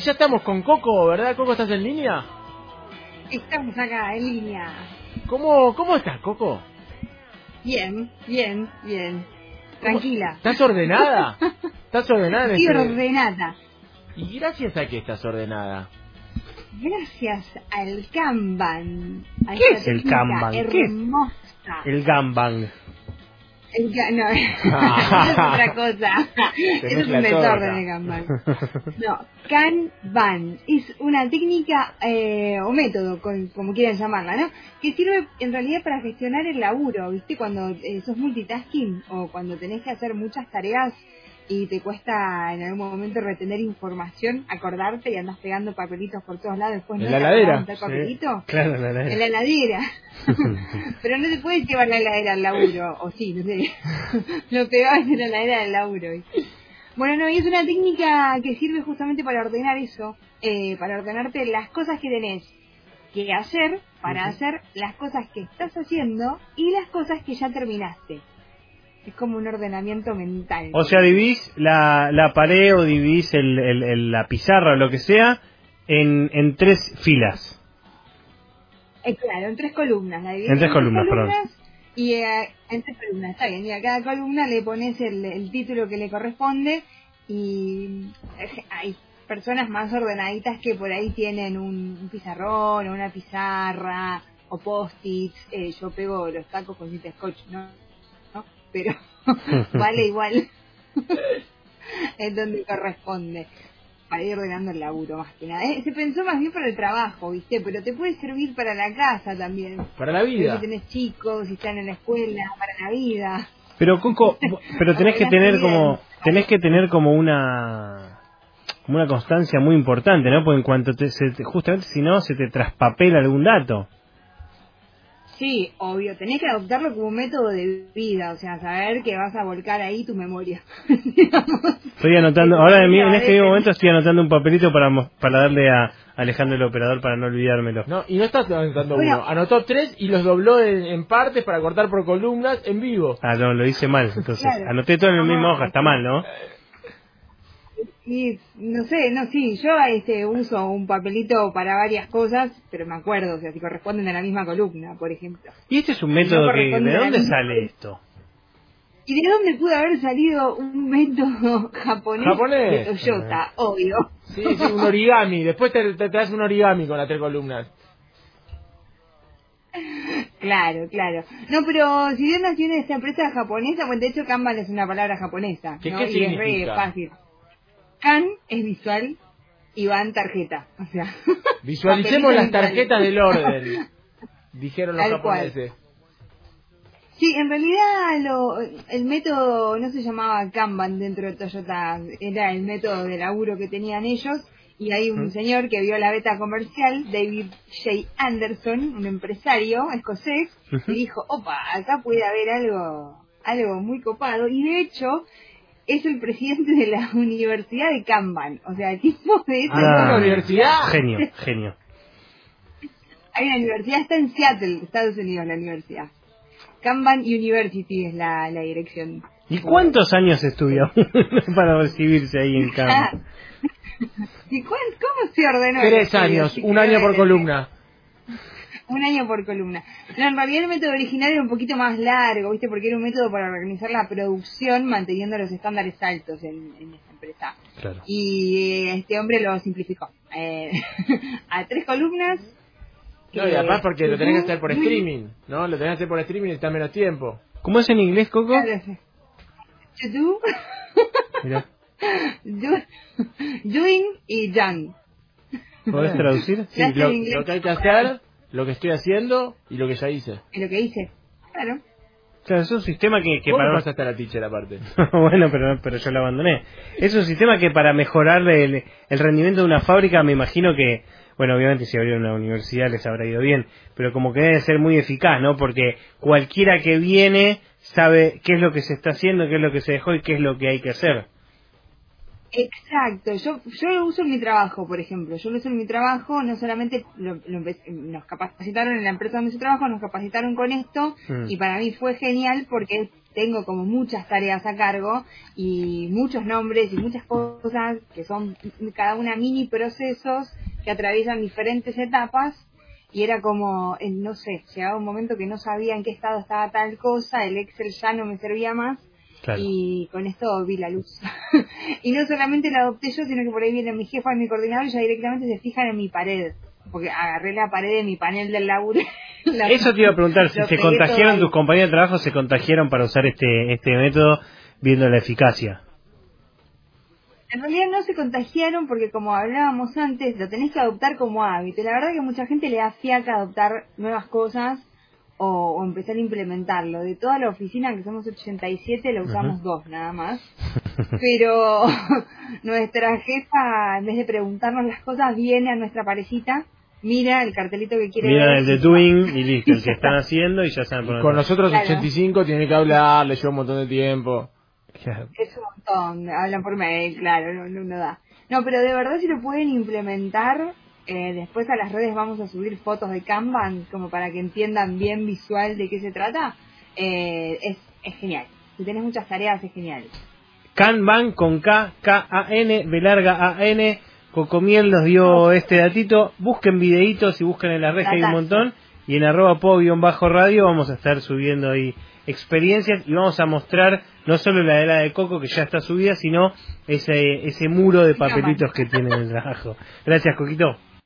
Y ya estamos con Coco, ¿verdad? Coco, ¿estás en línea? Estamos acá en línea. ¿Cómo, cómo estás, Coco? Bien, bien, bien. Tranquila. ¿Estás ordenada? ¿Estás ordenada? en Estoy este- ordenada. ¿Y gracias a qué estás ordenada? Gracias al Kanban. a ¿Qué es el Kanban? ¿Qué es? Hermosa. El gambang. Ga- no, eso es otra cosa. Eso es un desorden de Kanban. No, Kanban es una técnica eh, o método, con- como quieran llamarla, ¿no? Que sirve en realidad para gestionar el laburo, ¿viste? Cuando eh, sos multitasking o cuando tenés que hacer muchas tareas y te cuesta en algún momento retener información, acordarte y andas pegando papelitos por todos lados después En no la te heladera, Sí. papelito. Claro, la la- En la heladera. Pero no te puedes llevar la heladera al laburo, o sí, no sé. Lo pegabas en la heladera del laburo. Bueno, no, y es una técnica que sirve justamente para ordenar eso, eh, para ordenarte las cosas que tenés que hacer, para hacer las cosas que estás haciendo y las cosas que ya terminaste. Es como un ordenamiento mental. O sea, dividís la, la pared o dividís el, el- el- la pizarra o lo que sea en, en tres filas. Eh, claro, en tres columnas. La En tres columnas, perdón. Y eh, en tres columnas, está bien. Y a cada columna le pones el, el título que le corresponde. Y eh, hay personas más ordenaditas que por ahí tienen un, un pizarrón o una pizarra o post-its. Eh, yo pego los tacos con cinta scotch, ¿no? Pero vale igual. es donde corresponde para ir ordenando el laburo más que nada. Eh, Se pensó más bien para el trabajo, ¿viste? Pero te puede servir para la casa también. Para la Si vida. tenés chicos, si están en la escuela, para la vida. Pero Coco, pero tenés que tener como tenés que tener como una como una constancia muy importante, ¿no? Porque en cuanto te, se te- justamente si no se te traspapela algún dato. Sí, obvio, tenés que adoptarlo como un método de vida, o sea, saber que vas a volcar ahí tu memoria. Digamos. Estoy anotando, ahora en, en este mismo momento estoy anotando un papelito para mo- para darle a Alejandro el operador para no olvidármelo. No, y no estás anotando Bueno. uno. Anotó tres y los dobló en, en partes para cortar por columnas en vivo. Ah, no, lo hice mal, entonces Claro. anoté todo en la misma hoja, está mal, ¿no? Y no sé, no, sí, yo este uso un papelito para varias cosas, pero me acuerdo, o sea, si corresponden a la misma columna, por ejemplo. Y este es un método No que ¿de dónde misma- sale esto? ¿Y de dónde pudo haber salido un método japonés, Japonés. de Toyota? Obvio. Sí, sí, un origami. Después te, te traes un origami con las tres columnas. Claro, claro. No, pero si bien nació en esta empresa japonesa, bueno, de hecho Kanban es una palabra japonesa, ¿Qué- ¿no? qué y es re significa? fácil. Kan es visual y van tarjeta, o sea. Visualicemos las tarjetas del orden. Dijeron los Tal cual. japoneses. Sí, en realidad lo, el método no se llamaba Kanban dentro de Toyota, era el método de laburo que tenían ellos y hay un señor que vio la beta comercial, David J. Anderson, un empresario escocés, y dijo, opa, acá puede haber algo, algo muy copado y de hecho es el presidente de la Universidad de Kanban, o sea, el tipo de ese Ah, universidad. Genio, genio. Hay una universidad, está en Seattle, Estados Unidos, la universidad. Kanban University es la, la dirección. ¿Y cuántos años estudió para recibirse ahí en campo? ¿Y cuán- cómo se ordenó? Tres estudio? años, un año por columna. Un año por columna. No, en realidad el método original era un poquito más largo, ¿viste? Porque era un método para organizar la producción manteniendo los estándares altos en, en esta empresa. Claro. Y eh, este hombre lo simplificó. Eh, a tres columnas. No, y además porque lo tenés que hacer por streaming, ¿no? Lo tenés que hacer por streaming y está menos tiempo. ¿Cómo es en inglés, Coco? Do, Mira, do- doing y done. ¿podés traducir? Sí, lo, lo que hay que hacer, lo que estoy haciendo y lo que ya hice. Es lo que hice. Claro. Claro, es un sistema que, que ¿Cómo para... pasaste a la teacher aparte? bueno, pero, pero yo lo abandoné. Es un sistema que para mejorar el, el rendimiento de una fábrica, me imagino que, bueno, obviamente si abrieron una universidad les habrá ido bien, pero como que debe ser muy eficaz, ¿no? Porque cualquiera que viene sabe qué es lo que se está haciendo, qué es lo que se dejó y qué es lo que hay que hacer. Exacto, yo, yo lo uso en mi trabajo, por ejemplo. Yo lo uso en mi trabajo, no solamente lo- nos capacitaron en la empresa donde yo trabajo, nos capacitaron con esto Mm. y para mí fue genial porque tengo como muchas tareas a cargo y muchos nombres y muchas cosas que son cada una mini procesos que atraviesan diferentes etapas y era como, eh, no sé, llegaba un momento que no sabía en qué estado estaba tal cosa, el Excel ya no me servía más y con esto vi la luz. y no solamente la adopté yo, sino que por ahí viene mi jefa y mi coordinador y ya directamente se fijan en mi pared. Porque agarré la pared de mi panel del laburo. Eso te iba a preguntar, si se contagiaron, tus compañeros de trabajo se contagiaron para usar este, este método viendo la eficacia. En realidad no se contagiaron porque como hablábamos antes, lo tenés que adoptar como hábito. La verdad que mucha gente le da fiaca adoptar nuevas cosas o, empezar a implementarlo. De toda la oficina, que somos 87, lo usamos dos nada más. Pero nuestra jefa, en vez de preguntarnos las cosas, viene a nuestra parecita, mira el cartelito que quiere mira el de doing y listo, el que están haciendo y ya saben por Con nosotros 85 tiene que hablar, le lleva un montón de tiempo. Es un montón, hablan por mail, claro, no, no, no da. No, pero de verdad si lo pueden implementar, eh, después a las redes vamos a subir fotos de Kanban como para que entiendan bien visual de qué se trata. Eh, es, es genial. Si tenés muchas tareas es genial. Kanban con K, K-A-N, B larga A-N. Cocomiel nos dio este datito. Busquen videitos y busquen en la red hay un montón. Y en arroba bajo radio vamos a estar subiendo ahí experiencias y vamos a mostrar no solo la de la de Coco que ya está subida, sino ese, ese muro de papelitos que tiene en el trabajo. Gracias, Coquito.